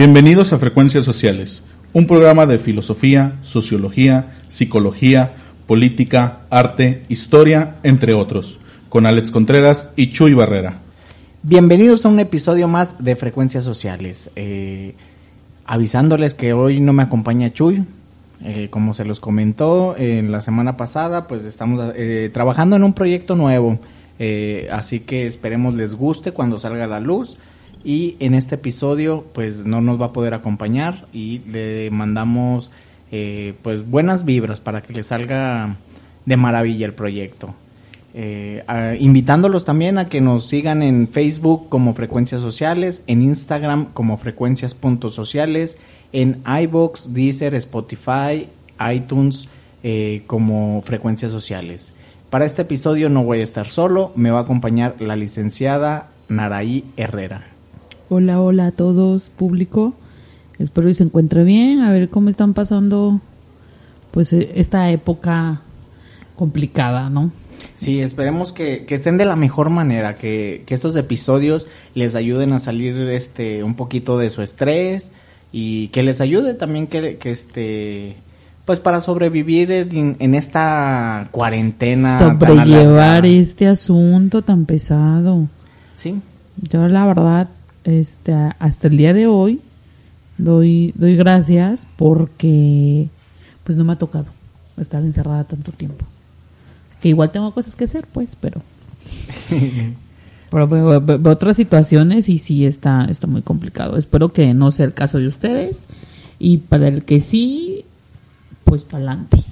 Bienvenidos a Frecuencias Sociales, un programa de filosofía, sociología, psicología, política, arte, historia, entre otros, con Alex Contreras y Chuy Barrera. Bienvenidos a un episodio más de Frecuencias Sociales. Eh, avisándoles que hoy no me acompaña Chuy. Eh, como se los comentó en la semana pasada, pues estamos eh, trabajando en un proyecto nuevo. así que esperemos les guste cuando salga a la luz y en este episodio pues no nos va a poder acompañar y le mandamos eh, pues buenas vibras para que le salga de maravilla el proyecto. Eh, invitándolos también a que nos sigan en Facebook como Frecuencias Sociales, en Instagram como Frecuencias.sociales, en iBox, Deezer, Spotify, iTunes eh, como Frecuencias Sociales. Para este episodio no voy a estar solo, me va a acompañar la licenciada Naraí Herrera. Hola, hola a todos, público. Espero que se encuentre bien. A ver cómo están pasando, pues, e, esta época complicada, ¿no? Sí, esperemos que, estén de la mejor manera, que, estos episodios les ayuden a salir este un poquito de su estrés y que les ayude también que, que este pues para sobrevivir en, en esta cuarentena. Sobrellevar este asunto tan pesado. Sí. Yo la verdad este, hasta el día de hoy doy, doy gracias porque pues no me ha tocado estar encerrada tanto tiempo. Que igual tengo cosas que hacer, pues, pero... pero veo, otras situaciones y sí está, está muy complicado. Espero que no sea el caso de ustedes. Y para el que sí, pues para adelante.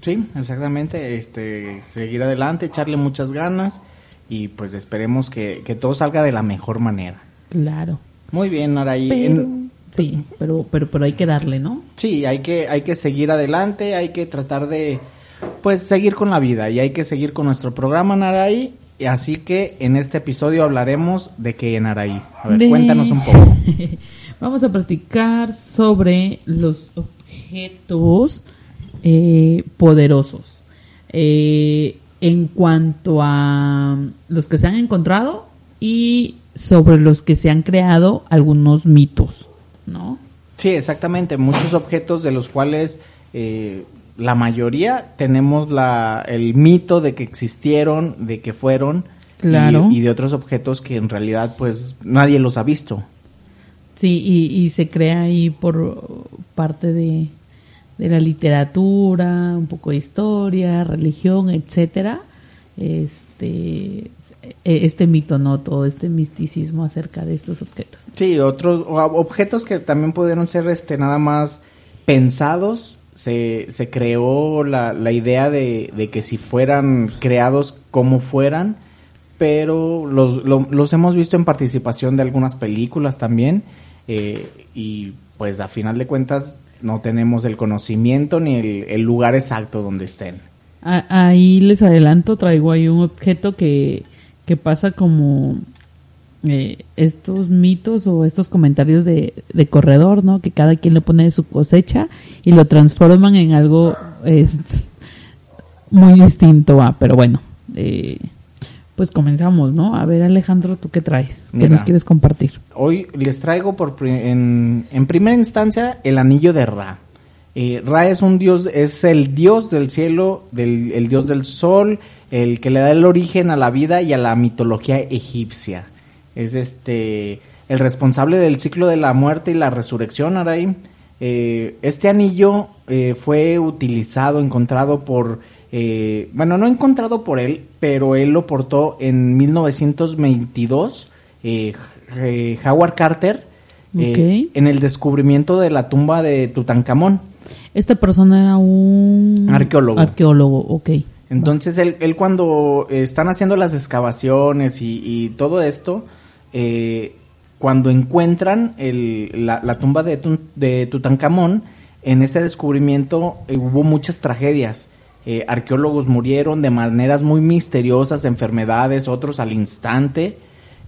Sí, exactamente. Este, seguir adelante, echarle muchas ganas y pues esperemos que, que todo salga de la mejor manera. Claro. Muy bien, Araí. Sí, pero, pero, pero hay que darle, ¿no? Sí, hay que, hay que seguir adelante, hay que tratar de, pues, seguir con la vida y hay que seguir con nuestro programa, Naraí. Así que en este episodio hablaremos de qué, Naraí. A ver, cuéntanos un poco. Vamos a platicar sobre los objetos eh, poderosos. Eh, en cuanto a los que se han encontrado y sobre los que se han creado algunos mitos, ¿no? Sí, exactamente. Muchos objetos de los cuales eh, la mayoría tenemos la, el mito de que existieron, de que fueron, claro. y, de otros objetos que en realidad pues nadie los ha visto. Sí, y, y se crea ahí por parte de, de la literatura, un poco de historia, religión, etcétera. Este este mito, ¿no? Todo este misticismo acerca de estos objetos. Sí, otros objetos que también pudieron ser este nada más pensados. Se, se creó la, la idea de, de, que si fueran creados como fueran, pero los, los hemos visto en participación de algunas películas también. Eh, y pues a final de cuentas no tenemos el conocimiento ni el, el lugar exacto donde estén. Ahí les adelanto, traigo ahí un objeto que que pasa como eh, estos mitos o estos comentarios de, corredor, ¿no? Que cada quien le pone su cosecha y lo transforman en algo muy distinto, ah, pero bueno, eh, pues comenzamos, ¿no? A ver, Alejandro, ¿tú qué traes? ¿Qué nos quieres compartir? Hoy les traigo por en, en primera instancia el anillo de Ra. Eh, Ra es un dios, es el dios del cielo, del, el dios del sol, el que le da el origen a la vida y a la mitología egipcia. Es este el responsable del ciclo de la muerte y la resurrección, Araí. Eh, este anillo eh, fue utilizado, encontrado por, eh, bueno, no encontrado por él, pero él lo portó en 1922, Howard Carter, en el descubrimiento de la tumba de Tutankamón. Esta persona era un arqueólogo. Arqueólogo, ok. Entonces él, él cuando están haciendo las excavaciones y, todo esto, eh, cuando encuentran el, la, tumba de, de, Tutankamón, en ese descubrimiento eh, hubo muchas tragedias. Eh, arqueólogos murieron de maneras muy misteriosas, enfermedades, otros al instante.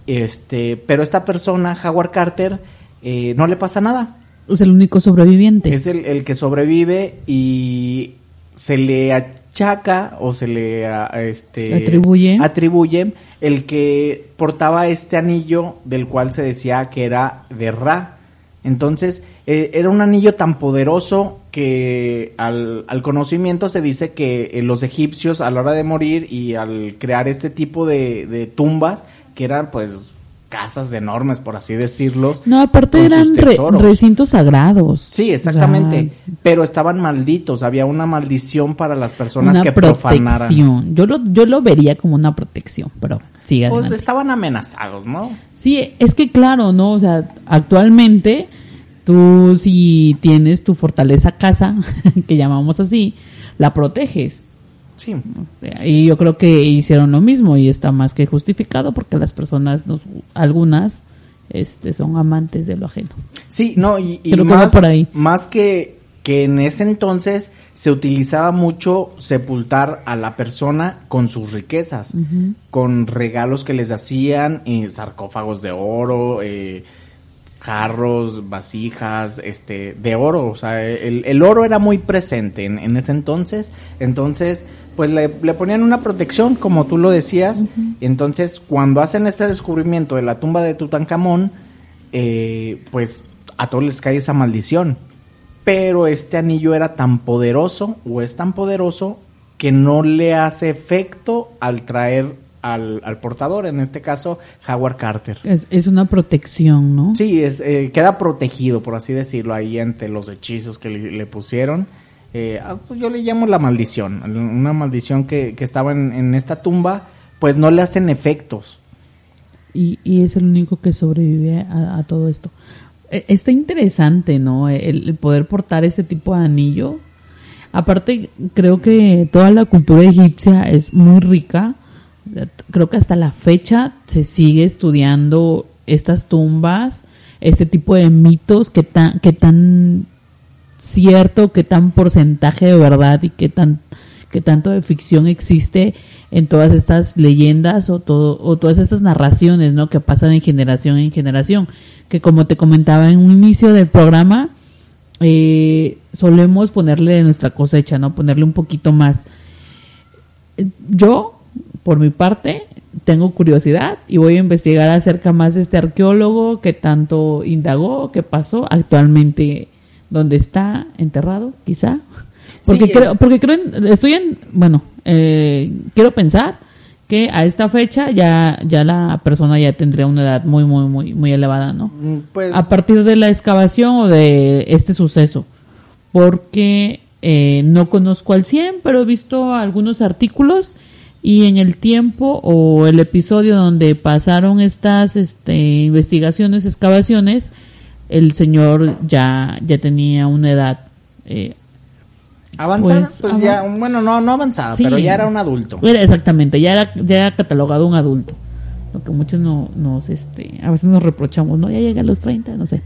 Este, pero esta persona, Howard Carter, no le pasa nada. Es el único sobreviviente. Es el, el que sobrevive y se le chaca o se le este, atribuye. atribuye el que portaba este anillo del cual se decía que era de Ra. Entonces, eh, era un anillo tan poderoso que al, al conocimiento se dice que eh, los egipcios a la hora de morir y al crear este tipo de, de tumbas, que eran pues casas enormes, por así decirlo. No, aparte eran re- recintos sagrados. Sí, exactamente. O sea, pero estaban malditos. Había una maldición para las personas una que profanaran. Yo lo, yo lo vería como una protección, pero sigue Pues estaban amenazados, ¿no? Sí, es que claro, ¿no? O sea, actualmente tú si tienes tu fortaleza casa, que llamamos así, la proteges. Sí. Y yo creo que hicieron lo mismo y está más que justificado porque las personas, nos- algunas, este, son amantes de lo ajeno. Sí, no, y, y Creo que va más, por ahí. más que, que en ese entonces se utilizaba mucho sepultar a la persona con sus riquezas, con regalos que les hacían, eh, sarcófagos de oro, eh, jarros, vasijas, este, de oro, o sea, el, el oro era muy presente en, en ese entonces, entonces, pues le, le ponían una protección, como tú lo decías, entonces cuando hacen este descubrimiento de la tumba de Tutankamón, eh, pues a todos les cae esa maldición, pero este anillo era tan poderoso, o es tan poderoso, que no le hace efecto al traer al, al portador, en este caso, Howard Carter. Es, es una protección, ¿no? Sí, es, eh, queda protegido, por así decirlo, ahí ante los hechizos que le, le pusieron. Eh, ah, pues yo le llamo la maldición, una maldición que, que estaba en, en esta tumba, pues no le hacen efectos. y, y es el único que sobrevive a, a todo esto. E- Está interesante, ¿no? El, el poder portar este tipo de anillo. Aparte, creo que toda la cultura egipcia es muy rica. Creo que hasta la fecha se sigue estudiando estas tumbas, este tipo de mitos, que tan, que tan cierto, qué tan porcentaje de verdad y qué tan qué tanto de ficción existe en todas estas leyendas o todo o todas estas narraciones, ¿no? que pasan de generación en generación, que como te comentaba en un inicio del programa eh, solemos ponerle de nuestra cosecha, ¿no? Ponerle un poquito más. Eh, Yo, por mi parte, tengo curiosidad y voy a investigar acerca más de este arqueólogo que tanto indagó, qué pasó actualmente, dónde está enterrado, quizá. Porque Sí, creo, porque creo, en- estoy en, bueno, eh, quiero pensar que a esta fecha ya, ya la persona ya tendría una edad muy, muy, muy, muy elevada, ¿no? Mm, Pues a partir de la excavación o de este suceso. Porque eh, no conozco al 100, pero he visto algunos artículos y en el tiempo o el episodio donde pasaron estas este, investigaciones, excavaciones, el señor ya, ya tenía una edad. eh, avanzada, pues, pues, ya, bueno, no, no avanzada, Sí. pero ya era un adulto. era exactamente, ya era, ya era catalogado un adulto. Lo que muchos no, nos, este, a veces nos reprochamos, ¿no? Ya llega a los 30, no sé.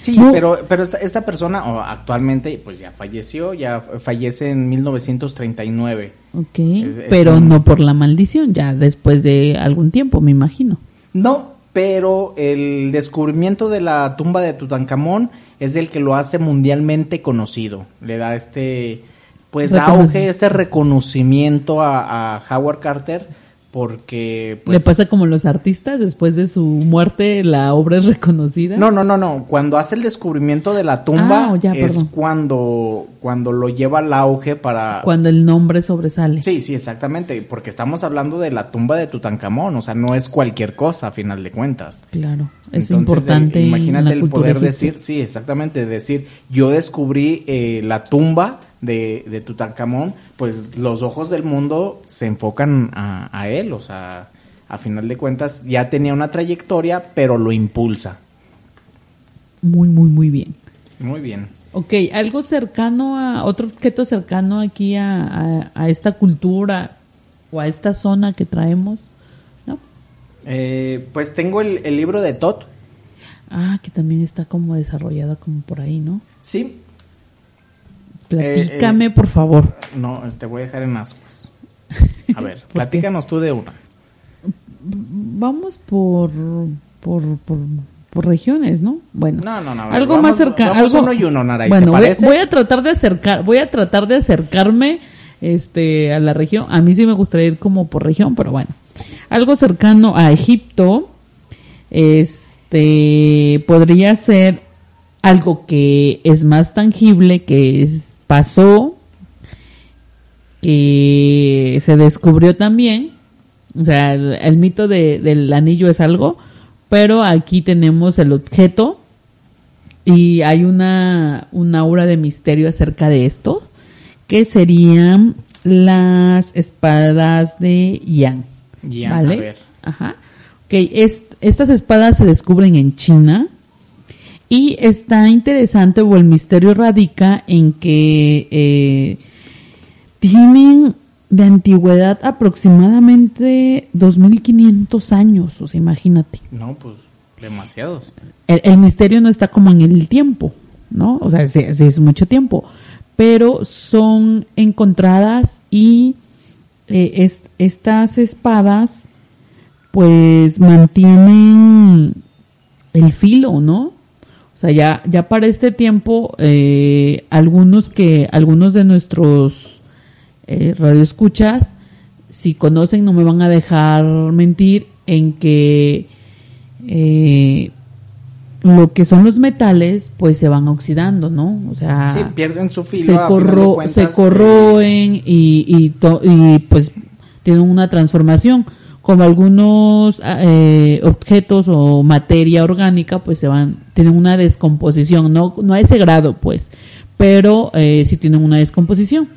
Sí, No. pero, pero esta, esta persona actualmente pues ya falleció, ya fallece en 1939. Ok, Es- es pero un- no por la maldición, ya después de algún tiempo, me imagino. No, pero el descubrimiento de la tumba de Tutankamón es el que lo hace mundialmente conocido. Le da este, pues, auge, este reconocimiento a, a Howard Carter porque, pues... Le pasa como los artistas, después de su muerte la obra es reconocida. No, no, no, no. Cuando hace el descubrimiento de la tumba Ah, ya, es perdón. cuando, cuando lo lleva al auge para... Cuando el nombre sobresale. Sí, sí, exactamente, porque estamos hablando de la tumba de Tutankamón, o sea, no es cualquier cosa a final de cuentas. Claro, es Entonces, importante. el- en imagínate la el poder egipcia. decir, sí, exactamente, decir, yo descubrí eh, la tumba de, de Tutankamón, pues los ojos del mundo se enfocan a, a él, o sea, a final de cuentas ya tenía una trayectoria, pero lo impulsa. Muy, muy, muy bien. Muy bien. Ok, algo cercano a, otro objeto cercano aquí a, a, a esta cultura o a esta zona que traemos, ¿no? Eh, pues tengo el, el libro de Tot, Ah, que también está como desarrollada como por ahí, ¿no? sí, Platícame, eh. por favor. no, te voy a dejar en ascuas. A ver, platícanos tú de una. Vamos por, por, por, por regiones, ¿no? Bueno, No, no, no, ver, algo vamos- más cercano. vamos algo, uno y uno, Naray, ¿te Bueno, voy a tratar de acercar, voy a tratar de acercarme, este, a la región. A mí sí me gustaría ir como por región, pero bueno, algo cercano a Egipto, este, podría ser algo que es más tangible, que es, pasó, que se descubrió también. O sea, el, el mito de- del anillo es algo, pero aquí tenemos el objeto y hay una, una aura de misterio acerca de esto, que serían las espadas de Yang. Ya, ¿Vale? a ver. Ajá. Ok, es- estas espadas se descubren en China y está interesante o el misterio radica en que eh, tienen de antigüedad aproximadamente 2500 años, o sea, imagínate. No, pues demasiados. El, el misterio no está como en el tiempo, ¿no? O sea, sí, sí es mucho tiempo, pero son encontradas y eh, es- estas espadas pues mantienen el filo, ¿no? O sea, ya, ya para este tiempo, eh, algunos que, algunos de nuestros eh, radioescuchas, si conocen, no me van a dejar mentir en que eh, lo que son los metales, pues se van oxidando, ¿no? O sea, sí, pierden su filo. se, corro- cuentas, eh, corroen y, y, to- y, pues tienen una transformación. Como algunos eh, objetos o materia orgánica, pues se van, tienen una descomposición, no, no a ese grado, pues, pero eh, sí tienen una descomposición.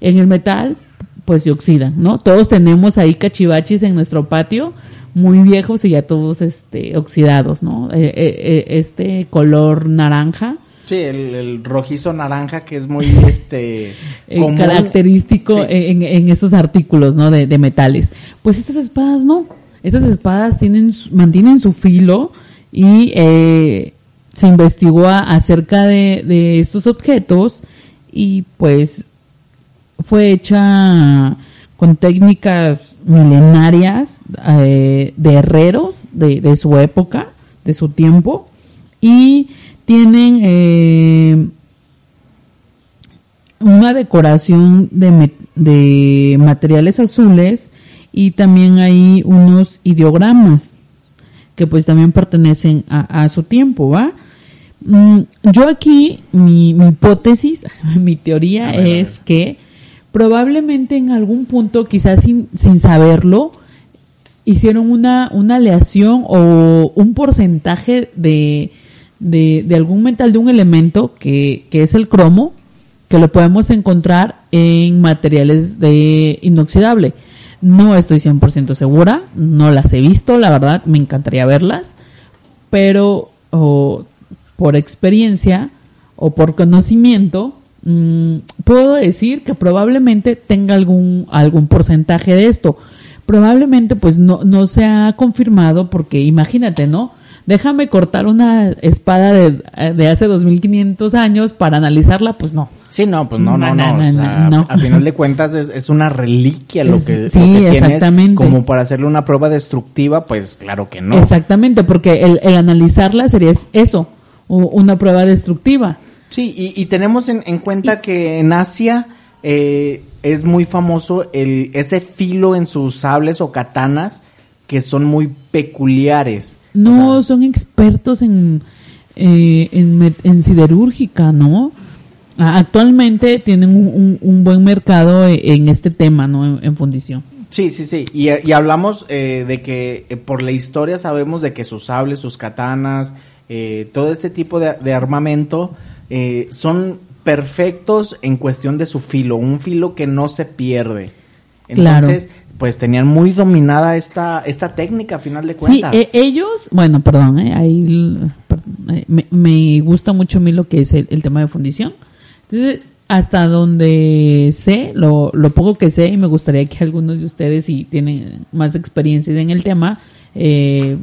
En el metal, pues se oxidan, ¿no? Todos tenemos ahí cachivachis en nuestro patio, muy viejos y ya todos este, oxidados, ¿no? Eh, eh, eh, este color naranja, Sí, el, el rojizo naranja que es muy este común. característico Sí. en, en estos artículos, ¿no? De, de metales. Pues estas espadas no. Estas espadas tienen, mantienen su filo y eh, se investigó acerca de, estos objetos y pues fue hecha con técnicas milenarias eh, de herreros de, su época, de su tiempo, y tienen eh, una decoración de, de materiales azules y también hay unos ideogramas que pues también pertenecen a, a su tiempo, ¿va? Mm, yo aquí, mi, mi hipótesis, mi teoría ver, es que probablemente en algún punto, quizás sin, sin saberlo, hicieron una, una aleación o un porcentaje de, de, de algún metal, de un elemento que, que es el cromo, que lo podemos encontrar en materiales de inoxidable. No estoy 100% segura, no las he visto, la verdad, me encantaría verlas, pero o, por experiencia o por conocimiento, mm, puedo decir que probablemente tenga algún, algún porcentaje de esto. Probablemente pues no, no se ha confirmado porque imagínate, ¿no? Déjame cortar una espada de, de hace 2500 años para analizarla, pues no. Sí, no, pues no, no, No, no. no, o sea, no, no. A final de cuentas es, es una reliquia lo que, sí, lo que tienes. exactamente. Como para hacerle una prueba destructiva, pues claro que no. Exactamente, porque el, el analizarla sería es- eso, una prueba destructiva. Sí, y, y tenemos en, en cuenta que en Asia eh, es muy famoso el ese filo en sus sables o katanas que son muy peculiares. No, O sea, son expertos en, eh, en, siderúrgica, ¿no? Actualmente tienen un, un- un buen mercado e- en este tema, ¿no? En, en fundición. Sí, sí, sí. Y, y hablamos eh, de que eh, por la historia sabemos de que sus sables, sus katanas, eh, todo este tipo de, de armamento eh, son perfectos en cuestión de su filo, un filo que no se pierde. Claro. Entonces, pues tenían muy dominada esta, esta técnica a final de Sí, cuentas. eh, ellos, bueno, perdón, eh, ahí eh, me, me gusta mucho a mí lo que es el, el tema de fundición. Entonces, hasta donde sé, lo, lo poco que sé, y me gustaría que algunos de ustedes, si tienen más experiencia en el tema, eh,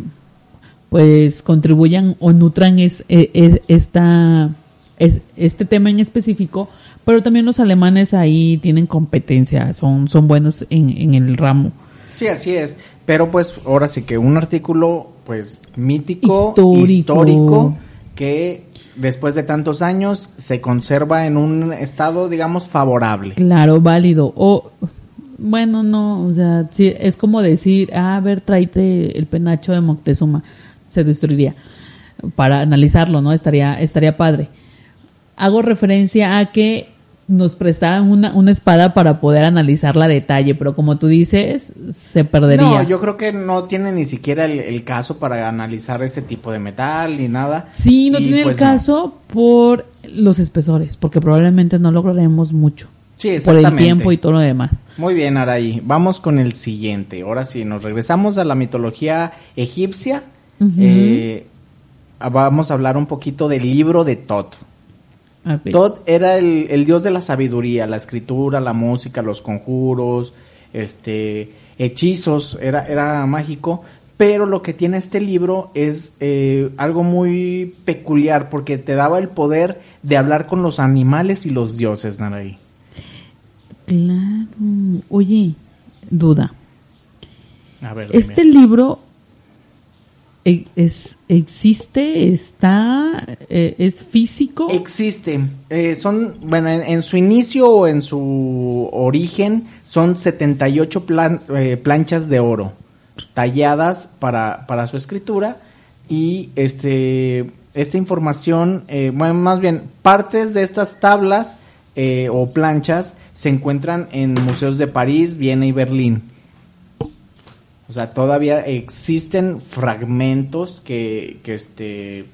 pues contribuyan o nutran es, es- es- esta, es, este tema en específico, pero también los alemanes ahí tienen competencia, son, son buenos en, en el ramo. Sí, así es. Pero pues ahora sí que un artículo pues mítico, Histórico. histórico, que después de tantos años se conserva en un estado, digamos, favorable. Claro, válido. O, bueno, no, o sea, sí, es como decir, ah, a ver, tráete el penacho de Moctezuma, se destruiría. para analizarlo, ¿no? Estaría, estaría padre. Hago referencia a que nos prestaran una, una espada para poder analizarla a detalle, pero como tú dices, se perdería. No, yo creo que no tiene ni siquiera el, el caso para analizar este tipo de metal ni nada. Sí, no Y, tiene pues, el caso por los espesores, porque probablemente no lograremos mucho. Sí, Por el tiempo y todo lo demás. Muy bien, Araí. Vamos con el siguiente. Ahora sí, nos regresamos a la mitología egipcia. Eh, vamos a hablar un poquito del libro de ver. Tot era el, el dios de la sabiduría, la escritura, la música, los conjuros, este, hechizos, era, era mágico. Pero lo que tiene este libro es eh, algo muy peculiar porque te daba el poder de hablar con los animales y los dioses, Naraí. Claro. Oye, duda. A ver, Este libro es, existe, está, eh, es físico. Existe. Eh, son, bueno, en, su inicio o en su origen son 78 plan- eh, planchas de oro talladas para, para su escritura y este esta información, eh, bueno, más bien partes de estas tablas o planchas se encuentran en museos de París, Viena y Berlín. O sea, todavía existen fragmentos que, que este,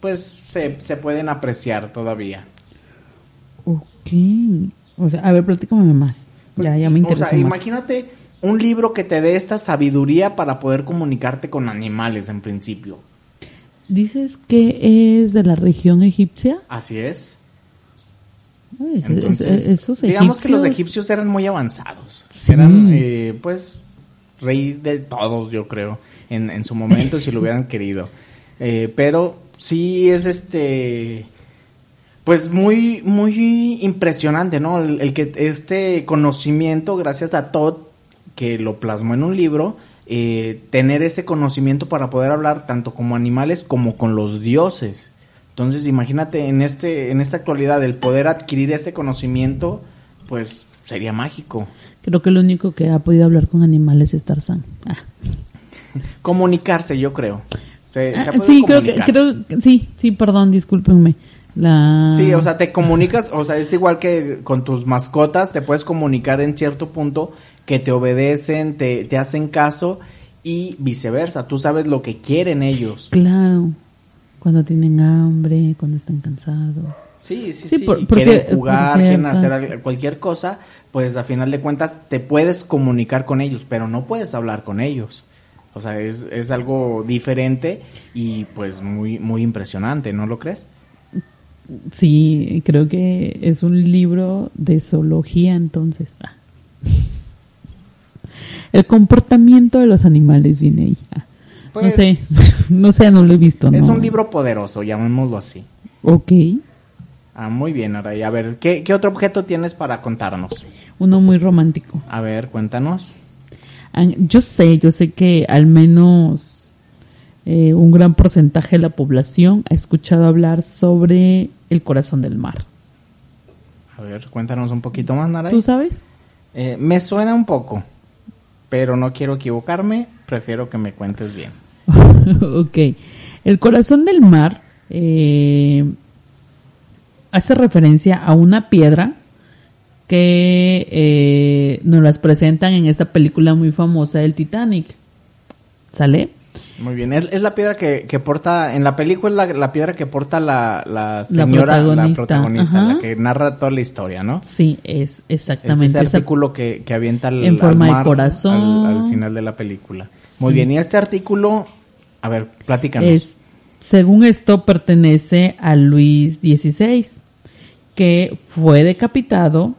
pues se, se pueden apreciar todavía. Ok. O sea, a ver, platícame más. Ya, ya me Pues, O interesa sea, más. imagínate un libro que te dé esta sabiduría para poder comunicarte con animales en principio. Dices que es de la región egipcia. Así es. Entonces, es- esos digamos que los egipcios- egipcios eran muy avanzados. Sí. Eran, eh, pues, rey de todos, yo creo, en, su momento, si lo hubieran querido. Eh, pero sí es este, pues muy, muy impresionante, ¿no? El, el que este conocimiento, gracias a Todd, que lo plasmó en un libro, eh, tener ese conocimiento para poder hablar tanto como animales como con los dioses. Entonces, imagínate en este, en esta actualidad, el poder adquirir ese conocimiento, pues sería mágico. Creo que lo único que ha podido hablar con animales es Tarzán. Ah. Comunicarse, yo creo. Se, se ha Ah, podido sí, creo que, creo sí, sí, perdón, discúlpenme. La... Sí, o sea, te comunicas, o sea, es igual que con tus mascotas, te puedes comunicar en cierto punto que te obedecen, te, te hacen caso y viceversa. Tú sabes lo que quieren ellos. Claro, cuando tienen hambre, cuando están cansados. Sí, sí, Sí, sí. por- porque- quieren jugar, quieren hacer al- cualquier cosa, pues a final de cuentas te puedes comunicar con ellos, pero no puedes hablar con ellos. O sea, es, es algo diferente y pues muy, muy impresionante, ¿no lo crees? Sí, creo que es un libro de zoología entonces. Ah. El comportamiento de los animales viene ahí. Ah. Pues, no sé, no sé, no lo he visto. Es no. un libro poderoso, llamémoslo así. Ok, Ah, muy bien, ahora y a ver, ¿qué, ¿qué otro objeto tienes para contarnos? uno muy romántico. A ver, cuéntanos. Ah, Yo sé, yo sé que al menos eh, un gran porcentaje de la población ha escuchado hablar sobre el corazón del mar. A ver, cuéntanos un poquito más, Naray. ¿Tú sabes? Eh, me suena un poco, pero no quiero equivocarme, prefiero que me cuentes bien. ok. El corazón del mar eh, hace referencia a una piedra que eh, nos las presentan en esta película muy famosa del Titanic. ¿Sale? Muy bien, es, es la piedra que, que porta, en la película es la, la piedra que porta la, la señora, la protagonista, protagonista, ajá. la que narra toda la historia, ¿no? Sí, es Es exactamente ese esa- artículo que, que avienta al, En forma al de mar corazón. Al, al final de la película. Muy Sí. bien, y este artículo, a ver, platícanos. Es, según esto, pertenece a Luis XVI, que fue decapitado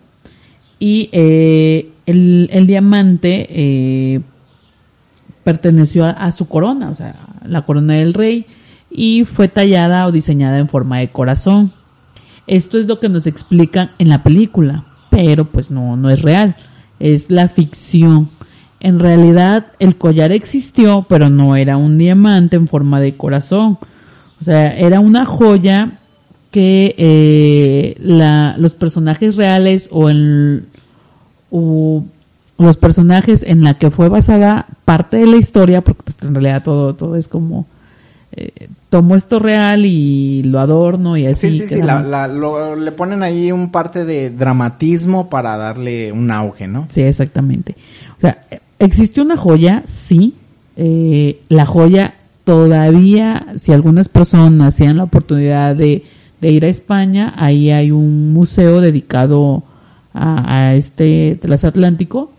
y eh, el, el diamante eh, perteneció a, a su corona, o sea, la corona del rey, y fue tallada o diseñada en forma de corazón. Esto es lo que nos explican en la película, pero pues no, no es real, es la ficción. En realidad el collar existió, pero no era un diamante en forma de corazón. O sea, era una joya que eh, la, los personajes reales o, el, o los personajes en la que fue basada parte de la historia, porque pues en realidad todo, todo es como eh, tomo esto real y lo adorno y así. Sí, sí, sí, la- la- lo- le ponen ahí un parte de dramatismo para darle un auge, ¿no? Sí, exactamente. O sea, existe una joya, sí. Eh, la joya todavía, si algunas personas tienen la oportunidad de, de ir a España, ahí hay un museo dedicado a, este transatlántico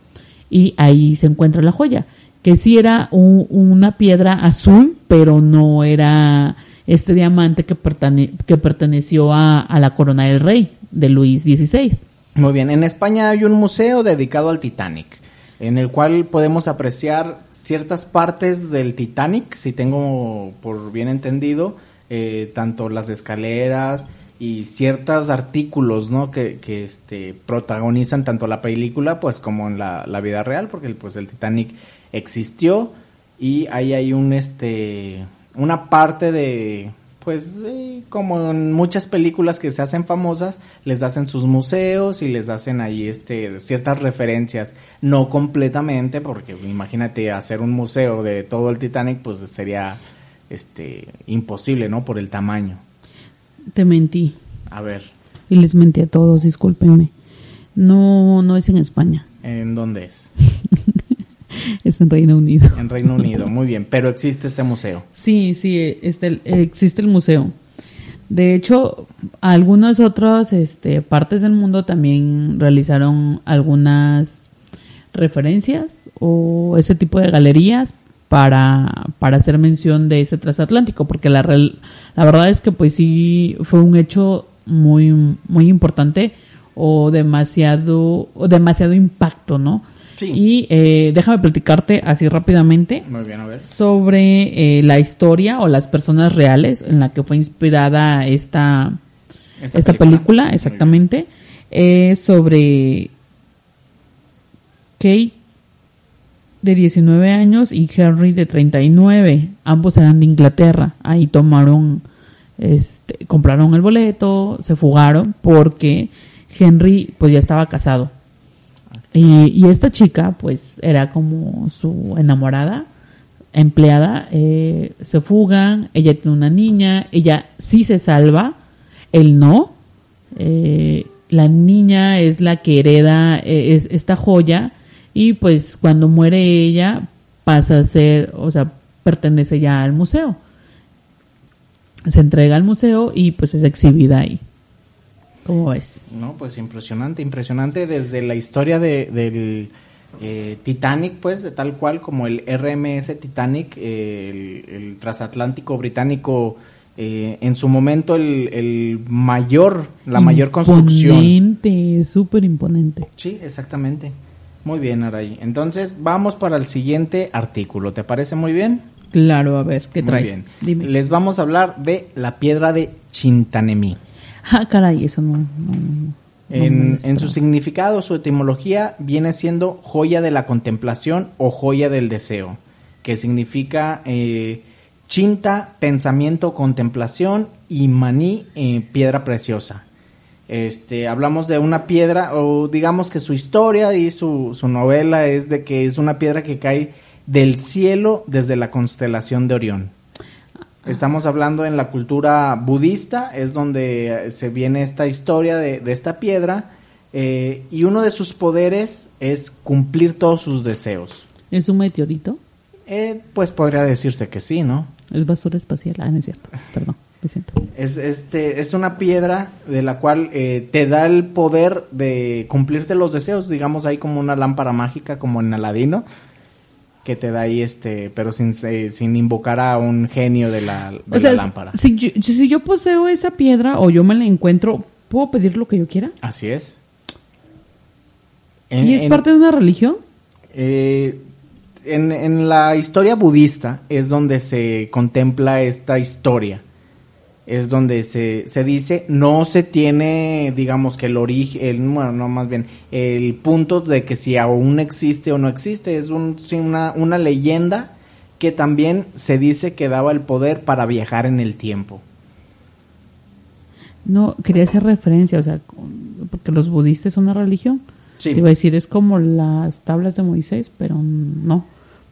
y ahí se encuentra la joya, que sí era un- una piedra azul, pero no era este diamante que perteneció a, a la corona del rey de Luis XVI. Muy bien, en España hay un museo dedicado al Titanic, en el cual podemos apreciar ciertas partes del Titanic, si tengo por bien entendido, eh, tanto las escaleras y ciertos artículos, ¿no? Que, que este, protagonizan tanto la película, pues, como en la, vida real, porque pues el Titanic existió y ahí hay un, este, una parte de, pues, eh, como en muchas películas que se hacen famosas, les hacen sus museos y les hacen ahí, este, ciertas referencias, no completamente, porque imagínate hacer un museo de todo el Titanic, pues sería, este, imposible, ¿no? Por el tamaño. Te mentí. A ver, Y les mentí a todos, discúlpenme. No, no es en España, ¿en dónde es? es en Reino Unido. En Reino Unido, muy bien, pero existe este museo. Sí, sí, este, existe el museo. De hecho, algunas otras este, partes del mundo también realizaron algunas referencias o ese tipo de galerías para, para hacer mención de ese transatlántico, porque la, real- la verdad es que pues sí fue un hecho muy, muy importante o demasiado, o demasiado impacto, ¿no? Sí. Y eh, déjame platicarte así rápidamente Muy bien, a ver. sobre eh, la historia o las personas reales en la que fue inspirada esta, esta, película, exactamente, es sobre Kate de 19 años y Henry de 39. Ambos eran de Inglaterra. Ahí tomaron, este, compraron el boleto, se fugaron porque Henry pues ya estaba casado. Y, y esta chica pues era como su enamorada, empleada, eh, se fugan, ella tiene una niña, ella sí se salva, él no. Eh, la niña es la que hereda eh, es, esta joya y pues cuando muere ella pasa a ser, o sea, pertenece ya al museo. Se entrega al museo y pues es exhibida ahí. ¿Cómo ves? No, pues impresionante, impresionante desde la historia de, del eh, Titanic, pues, de tal cual como el RMS Titanic, eh, el, el transatlántico británico, eh, en su momento el, el mayor, la mayor construcción. Imponente, súper imponente. Sí, exactamente. Muy bien, Aray. Entonces, vamos para el siguiente artículo. ¿Te parece muy bien? Claro, a ver, ¿qué Muy traes? bien. Dime. Les vamos a hablar de la piedra de Chintanemí. Ah, caray, eso no. En, su significado, su etimología viene siendo joya de la contemplación o joya del deseo, que significa eh, chinta, pensamiento, contemplación y maní, eh, piedra preciosa. Este, hablamos de una piedra, o digamos que su historia y su, su novela es de que es una piedra que cae del cielo desde la constelación de Orión. Estamos hablando en la cultura budista, es donde se viene esta historia de, de esta piedra, eh, y uno de sus poderes es cumplir todos sus deseos. ¿Es un meteorito? Eh, pues podría decirse que sí, ¿no? ¿Es basura espacial? Ah, no es cierto. Perdón, Es, este, es una piedra de la cual eh, te da el poder de cumplirte los deseos, digamos ahí como una lámpara mágica, como en Aladino, que te da ahí este, pero sin, eh, sin invocar a un genio de la, de O sea, la lámpara. Si yo, si yo poseo esa piedra o yo me la encuentro, ¿puedo pedir lo que yo quiera? Así es. En- ¿Y es en- parte de una religión? eh, en, en la historia budista es donde se contempla esta historia. Es donde se, se dice, no se tiene, digamos que el origen, bueno, no más bien, el punto de que si aún existe o no existe, es un, sí, una, una leyenda que también se dice que daba el poder para viajar en el tiempo. No, quería hacer referencia, o sea, porque los budistas son una religión. Sí. Te iba a decir, es como las tablas de Moisés, pero no.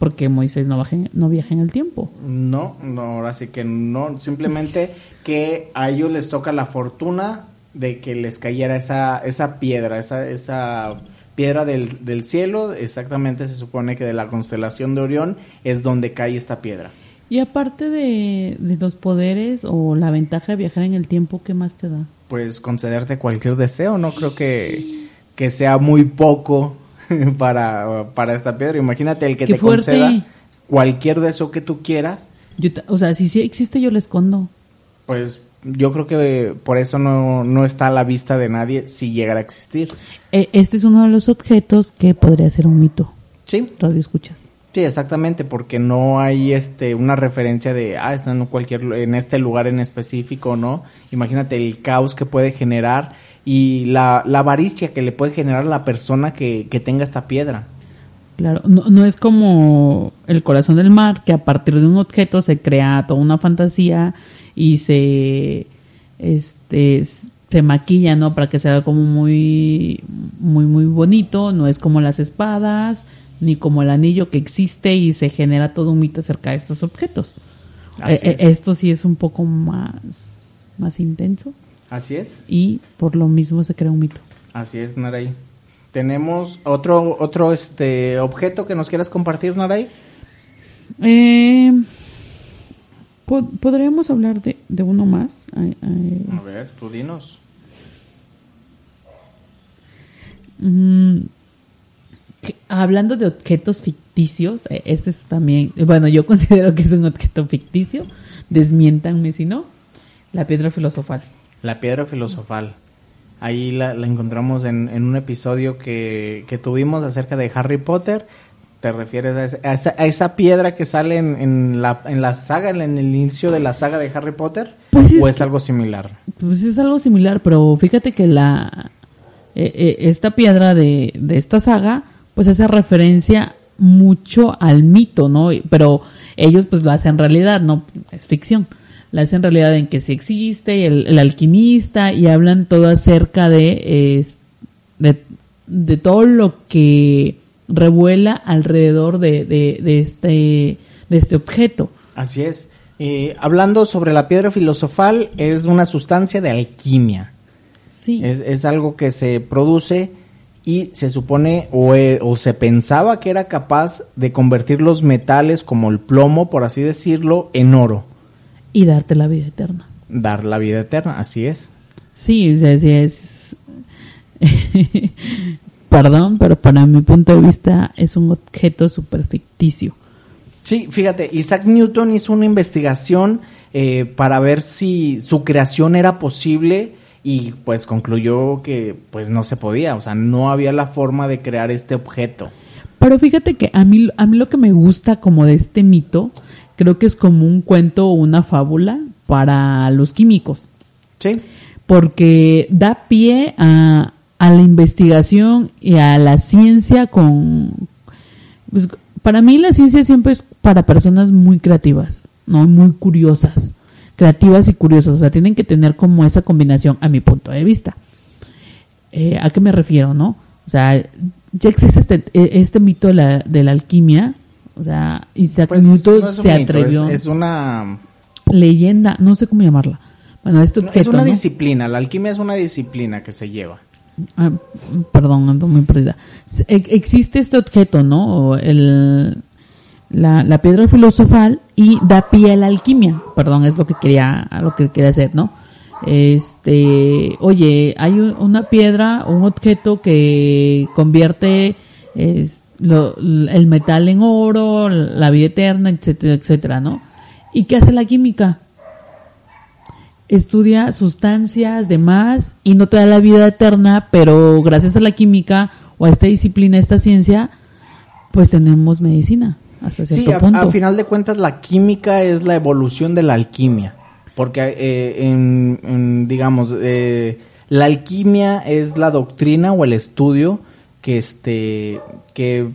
Porque Moisés no, baje- no viaja en el tiempo. No, no, ahora sí que no. Simplemente que a ellos les toca la fortuna de que les cayera esa, esa piedra, esa, esa piedra del, del cielo. Exactamente se supone que de la constelación de Orión es donde cae esta piedra. Y aparte de, de los poderes o la ventaja de viajar en el tiempo, ¿qué más te da? Pues concederte cualquier deseo, no creo que, que sea muy poco para, para esta piedra. Imagínate el que ¡Qué te fuerte! conceda cualquier deseo que tú quieras. Yo o sea, si sí existe, yo lo escondo. Pues yo creo que por eso no, no está a la vista de nadie si llegara a existir. Eh, Este es uno de los objetos que podría ser un mito. Sí, Radio escuchas. sí, exactamente, porque no hay este una referencia de ah está en cualquier en este lugar en específico, ¿no? Imagínate el caos que puede generar y la, la avaricia que le puede generar a la persona que, que tenga esta piedra. Claro, no, no es como el corazón del mar, que a partir de un objeto se crea toda una fantasía y se, este, se maquilla, ¿no? Para que sea como muy, muy, muy bonito. No es como las espadas, ni como el anillo que existe y se genera todo un mito acerca de estos objetos. Eh, eh, es. esto sí es un poco más, más intenso Así es. y por lo mismo se crea un mito. Así es, Naray. Tenemos otro otro este objeto que nos quieras compartir, Naray. Eh, po- Podríamos hablar de, de uno más. Ay, ay, A ver, tú dinos. mm, que- hablando de objetos ficticios, eh, este es también, bueno, yo considero que es un objeto ficticio, desmiéntanme si no, la piedra filosofal. La piedra filosofal. Ahí la, la encontramos en, en un episodio que, que tuvimos acerca de Harry Potter. ¿Te refieres a esa, a esa, a esa piedra que sale en, en la, en la saga, en el inicio de la saga de Harry Potter? Pues es ¿O es que- algo similar? Pues es algo similar, pero fíjate que la eh, eh, esta piedra de, de esta saga, pues hace referencia mucho al mito, ¿no? Pero ellos pues lo hacen realidad, no es ficción. La hacen realidad en que sí existe el, el alquimista y hablan todo acerca de, es- de de todo lo que revuela alrededor de, de, de este de este objeto. Así es. Eh, hablando sobre la piedra filosofal, es una sustancia de alquimia. Sí. Es, es algo que se produce y se supone o, eh, o se pensaba que era capaz de convertir los metales como el plomo, por así decirlo, en oro. Y darte la vida eterna. Dar la vida eterna, así es. Sí, o sea, sí es. Perdón, pero para mi punto de vista es un objeto súper ficticio. Sí, fíjate, Isaac Newton hizo una investigación eh, para ver si su creación era posible y pues concluyó que pues no se podía, o sea, no había la forma de crear este objeto. Pero fíjate que a mí, a mí lo que me gusta como de este mito, creo que es como un cuento o una fábula para los químicos. Sí, porque da pie a, a la investigación y a la ciencia con... pues, para mí la ciencia siempre es para personas muy creativas, ¿no? Muy curiosas, creativas y curiosas, o sea, tienen que tener como esa combinación a mi punto de vista. Eh, ¿A qué me refiero, no? O sea, ya existe este, eh, este mito de la, de la alquimia, o sea, Isaac pues Newton no es un se mito, atrevió, es, es una leyenda, no sé cómo llamarla. Bueno, este es objeto, una ¿no? disciplina, la alquimia es una disciplina que se lleva. Ah, perdón, ando muy perdida. E- Existe este objeto, ¿no? El, la, la piedra filosofal y da pie a la alquimia. Perdón, es lo que quería, a lo que quería hacer, ¿no? Este, oye, hay un- una piedra, un objeto que convierte es, lo- el metal en oro, la vida eterna, etcétera, etcétera, ¿no? ¿Y qué hace la química? estudia sustancias, demás, y no te da la vida eterna, pero gracias a la química o a esta disciplina, a esta ciencia, pues tenemos medicina hasta cierto Sí, a, punto. a final de cuentas la química es la evolución de la alquimia, porque eh, en, en, digamos eh, la alquimia es la doctrina o el estudio que este que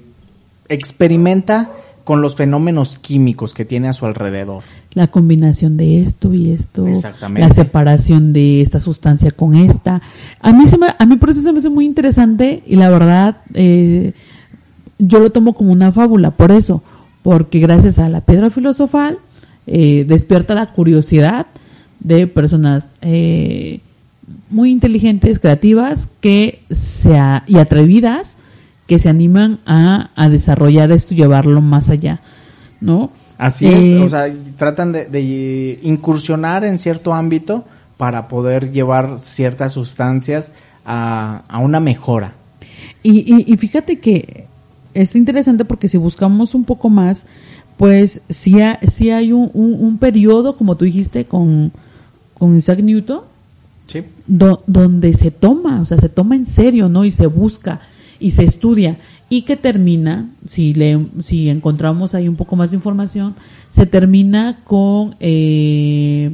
experimenta con los fenómenos químicos que tiene a su alrededor. La combinación de esto y esto, Exactamente. la separación de esta sustancia con esta. A mí, se me, a mí por eso se me hace muy interesante y la verdad eh, yo lo tomo como una fábula, por eso, porque gracias a la piedra filosofal eh, despierta la curiosidad de personas eh, muy inteligentes, creativas que sea, y atrevidas que se animan a, a desarrollar esto y llevarlo más allá, ¿no? Así Eh, es, o sea, tratan de, de incursionar en cierto ámbito para poder llevar ciertas sustancias a, a una mejora. Y, y, y fíjate que es interesante porque si buscamos un poco más, pues sí, ha- sí hay un, un, un periodo, como tú dijiste, con, con Isaac Newton, Sí. do- donde se toma, o sea, se toma en serio, ¿no? Y se busca y se estudia y que termina, si le, si encontramos ahí un poco más de información, se termina con eh,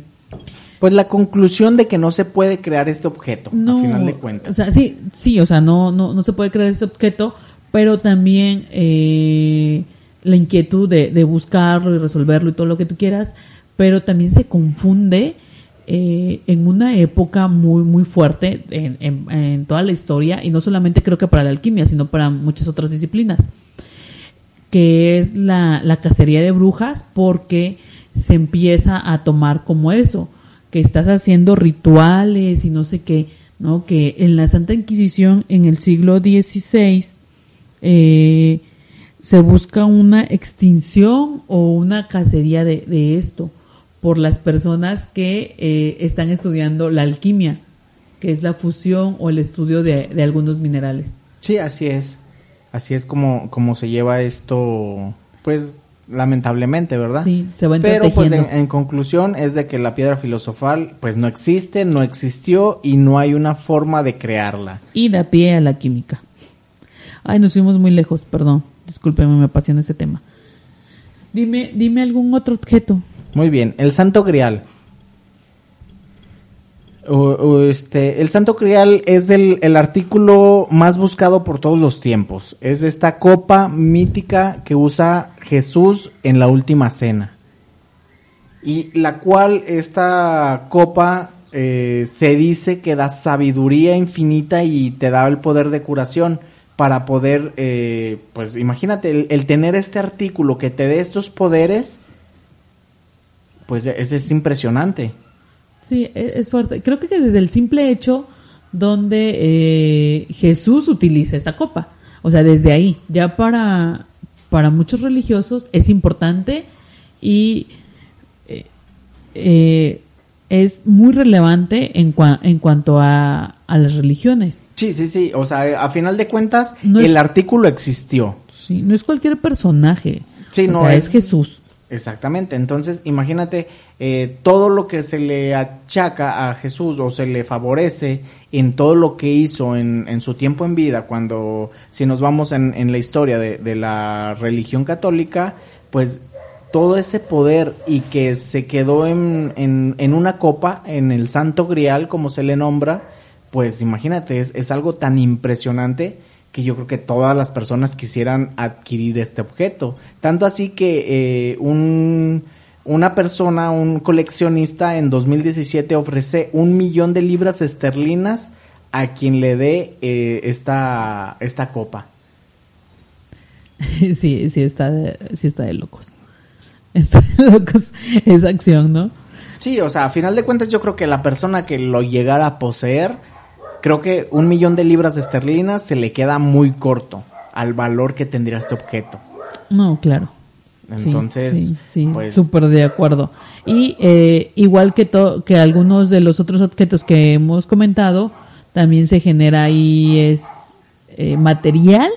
Pues la conclusión de que no se puede crear este objeto, no, a final de cuentas. O sea, sí, sí, o sea, no, no, no se puede crear este objeto, pero también eh, la inquietud de, de buscarlo y resolverlo y todo lo que tú quieras, pero también se confunde eh, en una época muy, muy fuerte en, en- toda la historia, y no solamente creo que para la alquimia, sino para muchas otras disciplinas, que es la, la cacería de brujas, porque se empieza a tomar como eso, que estás haciendo rituales y no sé qué, ¿no? Que en la Santa Inquisición en el siglo XVI eh, se busca una extinción o una cacería de esto por las personas que eh, están estudiando la alquimia, que es la fusión o el estudio de, de algunos minerales. Sí, así es. Así es como, como se lleva esto, pues lamentablemente, ¿verdad? Sí, se va Pero pues en, en conclusión es de que la piedra filosofal pues no existe, no existió y no hay una forma de crearla. y da pie a la química. Ay, nos fuimos muy lejos, perdón. Discúlpeme, me apasiona este tema. Dime, dime algún otro objeto. Muy bien, el Santo Grial. O- este, el Santo Grial es el, el artículo más buscado por todos los tiempos. Es esta copa mítica que usa Jesús en la última cena. Y la cual esta copa eh, se dice que da sabiduría infinita y te da el poder de curación para poder, eh, pues imagínate, el tener este artículo que te dé estos poderes, pues es, es impresionante. Sí, e- es fuerte. Creo que desde el simple hecho donde eh, Jesús utiliza esta copa. O sea, desde ahí, ya para, para muchos religiosos es importante y eh, eh, es muy relevante en, cua- en cuanto a, a las religiones. Sí, sí, sí. O sea, a final de cuentas, No es- el artículo existió. Sí, no es cualquier personaje. Sí, O no sea, es- es Jesús. Exactamente. Entonces, imagínate eh, todo lo que se le achaca a Jesús o se le favorece en todo lo que hizo en, en su tiempo en vida, cuando, si nos vamos en, en la historia de, de la religión católica, pues todo ese poder y que se quedó en, en, en una copa, en el Santo Grial, como se le nombra, pues imagínate, es, es algo tan impresionante que yo creo que todas las personas quisieran adquirir este objeto. Tanto así que eh, un, una persona, un coleccionista en 2017 ofrece un millón de libras esterlinas a quien le dé eh, esta, esta copa. sí, sí está de, sí está de locos. Está de locos esa acción, ¿no? Sí, o sea, a final de cuentas yo creo que la persona que lo llegara a poseer, creo que un millón de libras esterlinas se le queda muy corto al valor que tendría este objeto. No, claro. Entonces, sí, sí, pues, súper de acuerdo. Y eh, igual que, to- que algunos de los otros objetos que hemos comentado, también se genera ahí es, eh, material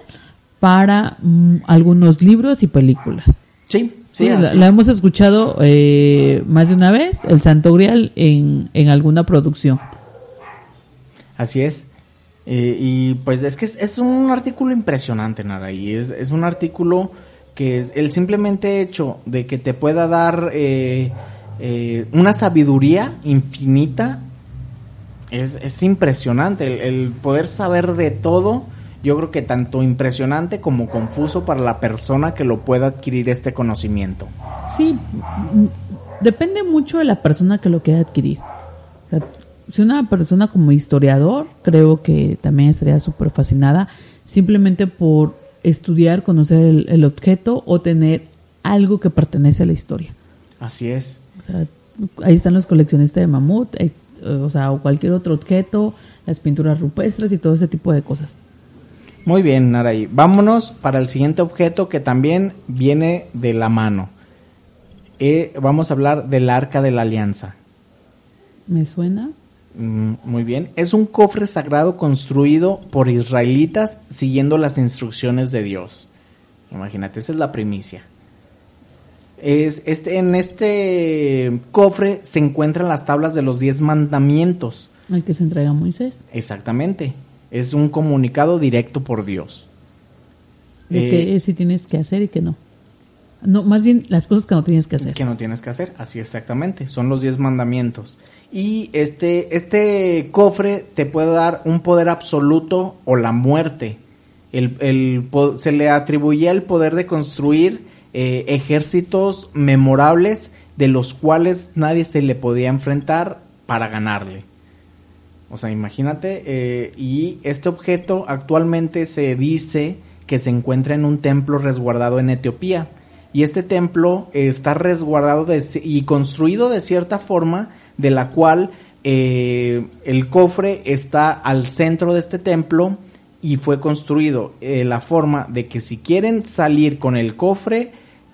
para mm, algunos libros y películas. sí, sí, Sí, la, la hemos escuchado eh, más de una vez, el Santo Grial, en, en alguna producción. Así es. Eh, y pues es que es, es un artículo impresionante, Nara, y es, es un artículo que es el simplemente hecho de que te pueda dar eh, eh, una sabiduría infinita es, es impresionante. El, el poder saber de todo, yo creo que tanto impresionante como confuso para la persona que lo pueda adquirir este conocimiento. Sí, depende mucho de la persona que lo quiera adquirir. O sea, si una persona como historiador, creo que también estaría súper fascinada simplemente por estudiar, conocer el, el objeto o tener algo que pertenece a la historia. Así es. O sea, ahí están los coleccionistas de mamut, eh, o sea, o cualquier otro objeto, las pinturas rupestres y todo ese tipo de cosas. Muy bien, Naraí. Vámonos para el siguiente objeto que también viene de la mano. Eh, vamos a hablar del Arca de la Alianza. ¿Me suena? Mm, muy bien. Es un cofre sagrado construido por israelitas siguiendo las instrucciones de Dios. Imagínate, esa es la primicia. Es, este, en este cofre se encuentran las tablas de los diez mandamientos. El que se entrega Moisés. Exactamente. Es un comunicado directo por Dios. De Eh, que sí tienes que hacer y que no. No, más bien las cosas que no tienes que hacer. Que no tienes que hacer, así exactamente. Son los diez mandamientos. Y este, este cofre te puede dar un poder absoluto o la muerte. El, el se le atribuía el poder de construir eh, ejércitos memorables de los cuales nadie se le podía enfrentar para ganarle. O sea, imagínate, eh, y este objeto actualmente se dice que se encuentra en un templo resguardado en Etiopía. Y este templo está resguardado de y construido de cierta forma de la cual eh, el cofre está al centro de este templo y fue construido eh, la forma de que si quieren salir con el cofre,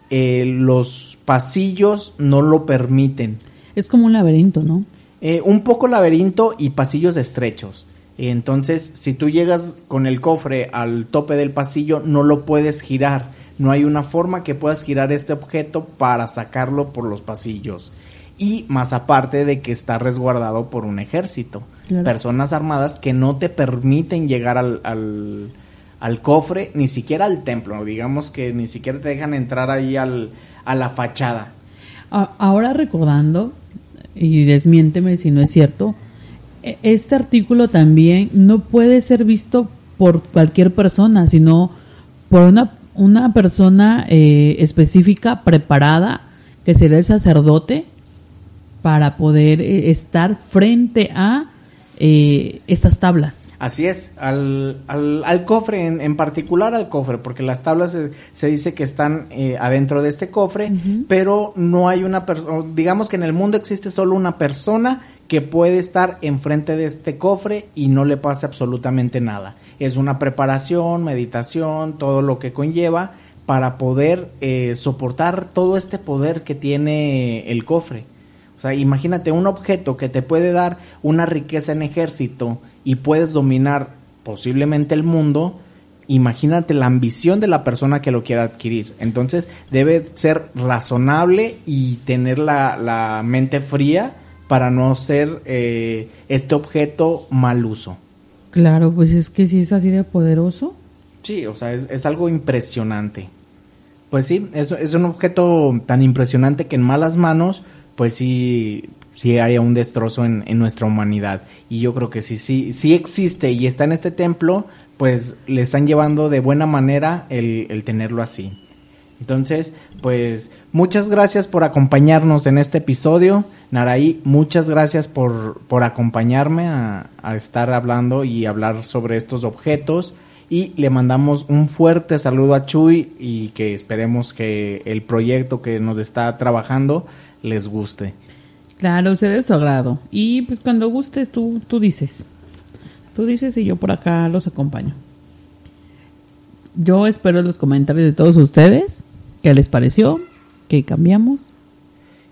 eh, los pasillos no lo permiten. Es como un laberinto, ¿no? Un poco laberinto y pasillos estrechos. Entonces, si tú llegas con el cofre al tope del pasillo, no lo puedes girar. No hay una forma que puedas girar este objeto para sacarlo por los pasillos. Y más aparte de que está resguardado por un ejército. Claro. Personas armadas que no te permiten llegar al, al, al cofre, ni siquiera al templo. Digamos que ni siquiera te dejan entrar ahí al, a la fachada. Ahora recordando, y desmiénteme si no es cierto, e- este artículo también no puede ser visto por cualquier persona, sino por una, una persona eh, específica, preparada, que será el sacerdote, para poder eh, estar frente a eh, estas tablas. Así es, al, al, al cofre, en, en particular al cofre, porque las tablas se, se dice que están eh, adentro de este cofre, pero no hay una persona, digamos que en el mundo existe solo una persona que puede estar enfrente de este cofre y no le pasa absolutamente nada. Es una preparación, meditación, todo lo que conlleva para poder eh, soportar todo este poder que tiene el cofre. O sea, imagínate un objeto que te puede dar una riqueza en ejército y puedes dominar posiblemente el mundo. Imagínate la ambición de la persona que lo quiera adquirir. Entonces debe ser razonable y tener la, la mente fría para no ser eh, este objeto mal uso. Claro, pues es que si es así de poderoso, Sí, o sea, es, es algo impresionante. Pues sí, es, es un objeto tan impresionante que en malas manos, pues sí, sí haya un destrozo en, en nuestra humanidad. Y yo creo que sí, sí, sí existe y está en este templo, pues le están llevando de buena manera el, el tenerlo así. Entonces, pues muchas gracias por acompañarnos en este episodio. Naraí, muchas gracias por, por acompañarme a, a estar hablando y hablar sobre estos objetos. Y le mandamos un fuerte saludo a Chuy y que esperemos que el proyecto que nos está trabajando les guste. Claro, se de su agrado. Y pues cuando gustes, tú, tú dices. Tú dices y yo por acá los acompaño. Yo espero los comentarios de todos ustedes. ¿Qué les pareció? ¿Qué cambiamos?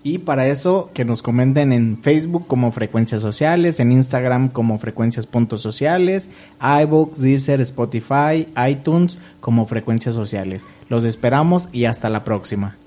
Y para eso que nos comenten en Facebook como Frecuencias Sociales, en Instagram como Frecuencias.sociales, iVoox, Deezer, Spotify, iTunes como Frecuencias Sociales. Los esperamos y hasta la próxima.